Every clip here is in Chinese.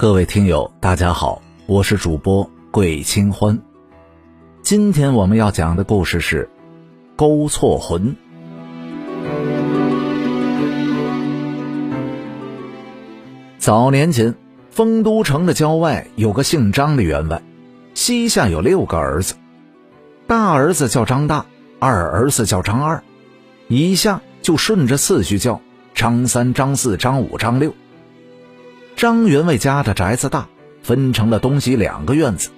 各位听友，大家好，我是主播桂清欢。今天我们要讲的故事是《勾错魂》。早年间，丰都城的郊外有个姓张的员外，膝下有六个儿子，大儿子叫张大，二儿子叫张二，以下就顺着次序叫张三、张四、张五、张六。张员外家的宅子大，分成了东西两个院子。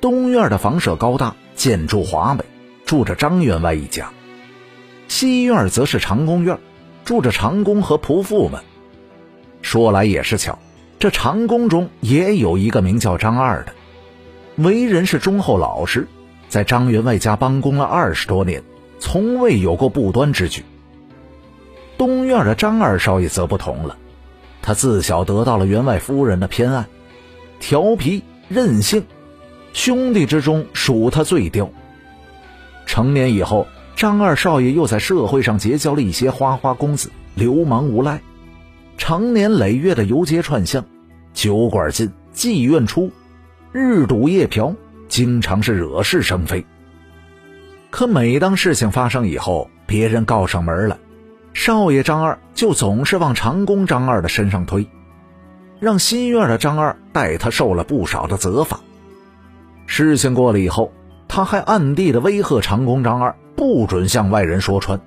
东院的房舍高大，建筑华美，住着张员外一家；西院则是长工院，住着长工和仆妇们。说来也是巧，这长工中也有一个名叫张二的，为人是忠厚老实，在张员外家帮工了二十多年，从未有过不端之举。东院的张二少爷则不同了。他自小得到了员外夫人的偏爱，调皮任性，兄弟之中属他最刁。成年以后，张二少爷又在社会上结交了一些花花公子、流氓无赖，常年累月的游街串巷，酒馆进，妓院出，日赌夜嫖，经常是惹是生非。可每当事情发生以后，别人告上门来。少爷张二就总是往长工张二的身上推，让新院的张二代他受了不少的责罚。事情过了以后，他还暗地的威吓长工张二，不准向外人说穿。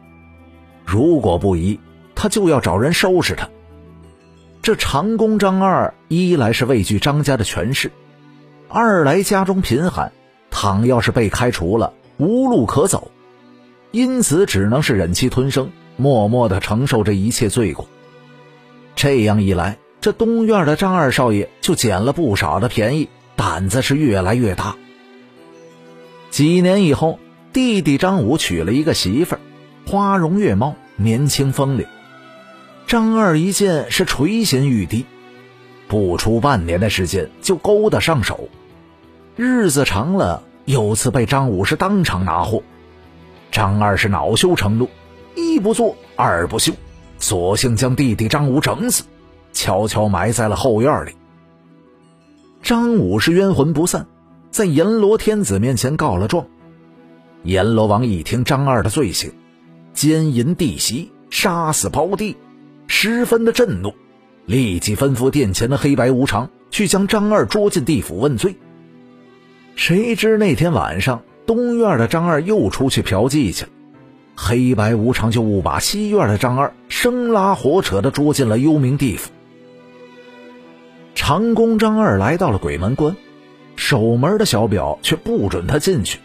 如果不依，他就要找人收拾他。这长工张二一来是畏惧张家的权势，二来家中贫寒，倘要是被开除了，无路可走，因此只能是忍气吞声。默默的承受这一切罪过，这样一来，这东院的张二少爷就捡了不少的便宜，胆子是越来越大。几年以后，弟弟张武娶了一个媳妇儿，花容月貌，年轻风流。张二一见是垂涎欲滴，不出半年的时间就勾搭上手，日子长了，有次被张武是当场拿货，张二是恼羞成怒。一不做二不休，索性将弟弟张武整死，悄悄埋在了后院里。张武是冤魂不散，在阎罗天子面前告了状。阎罗王一听张二的罪行，奸淫弟媳，杀死胞弟，十分的震怒，立即吩咐殿前的黑白无常去将张二捉进地府问罪。谁知那天晚上，东院的张二又出去嫖妓去了。黑白无常就误把西院的张二生拉活扯的捉进了幽冥地府。长工张二来到了鬼门关，守门的小表却不准他进去，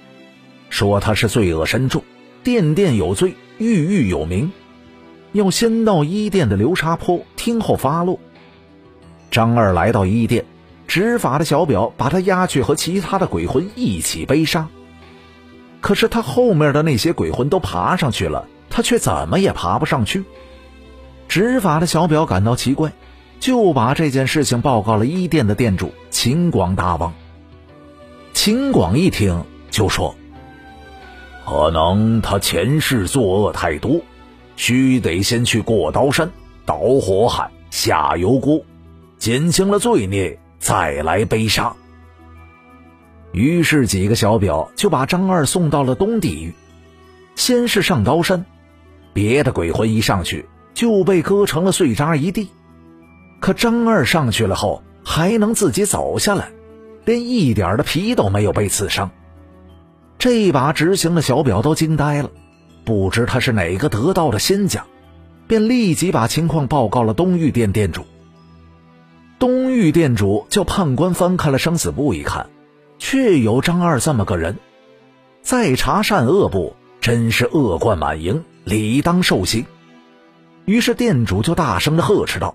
说他是罪恶深重，殿殿有罪，狱狱有名，要先到一殿的流沙坡听候发落。张二来到一殿，执法的小表把他押去和其他的鬼魂一起悲杀。可是他后面的那些鬼魂都爬上去了，他却怎么也爬不上去。执法的小表感到奇怪，就把这件事情报告了一店的店主秦广大王。秦广一听就说：“可能他前世作恶太多，须得先去过刀山倒火海下油锅，减轻了罪孽，再来悲杀。”于是几个小表就把张二送到了东地狱。先是上刀山，别的鬼魂一上去就被割成了碎渣一地，可张二上去了后还能自己走下来，连一点的皮都没有被刺伤。这把执行的小表都惊呆了，不知他是哪个得道的仙家，便立即把情况报告了东狱店店主。东狱店主叫判官翻开了生死簿一看。确有张二这么个人，再查善恶簿，真是恶贯满盈，理当受刑。于是店主就大声的呵斥道：“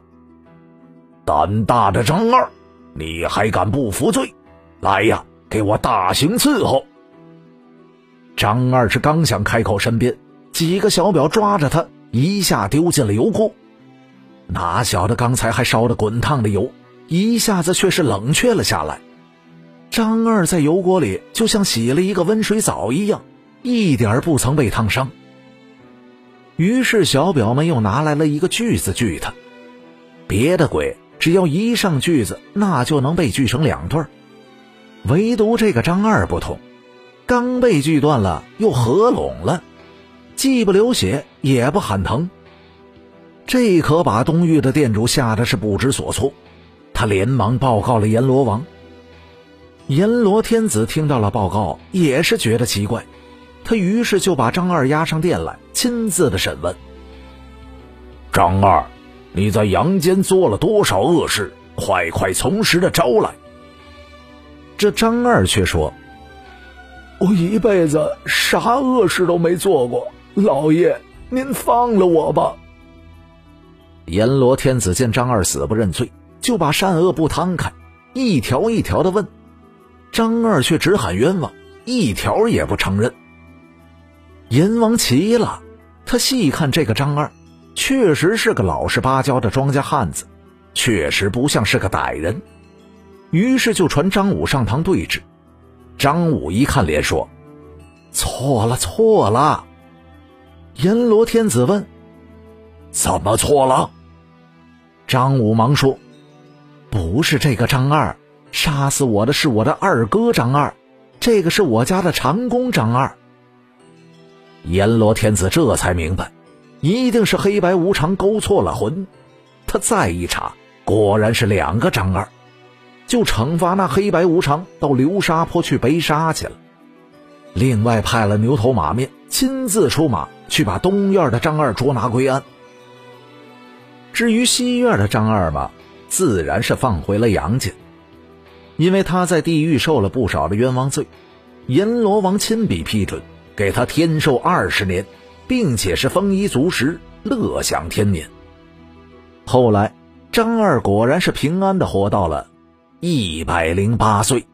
胆大的张二，你还敢不服罪？来呀，给我大刑伺候！”张二是刚想开口，身边几个小表抓着他，一下丢进了油锅。哪晓得刚才还烧得滚烫的油，一下子却是冷却了下来。张二在油锅里就像洗了一个温水澡一样，一点不曾被烫伤。于是小表们又拿来了一个锯子锯他，别的鬼只要一上锯子，那就能被锯成两段。唯独这个张二不同，刚被锯断了又合拢了，既不流血也不喊疼。这可把东域的店主吓得是不知所措，他连忙报告了阎罗王。阎罗天子听到了报告，也是觉得奇怪，他于是就把张二押上殿来，亲自的审问。张二，你在阳间做了多少恶事？快快从实的招来。这张二却说：“我一辈子啥恶事都没做过，老爷您放了我吧。”阎罗天子见张二死不认罪，就把善恶簿摊开，一条一条的问。张二却只喊冤枉，一条也不承认。阎王急了，他细看这个张二，确实是个老实巴交的庄稼汉子，确实不像是个歹人。于是就传张武上堂对质。张武一看，连说：“错了，错了。”阎罗天子问：“怎么错了？”张武忙说：“不是这个张二。”杀死我的是我的二哥张二，这个是我家的长工张二。阎罗天子这才明白，一定是黑白无常勾错了魂。他再一查，果然是两个张二，就惩罚那黑白无常到流沙坡去背沙去了。另外派了牛头马面亲自出马去把东院的张二捉拿归案。至于西院的张二嘛，自然是放回了杨家。因为他在地狱受了不少的冤枉罪，阎罗王亲笔批准，给他天寿二十年，并且是丰衣足食，乐享天年。后来，张二果然是平安的活到了一百零八岁。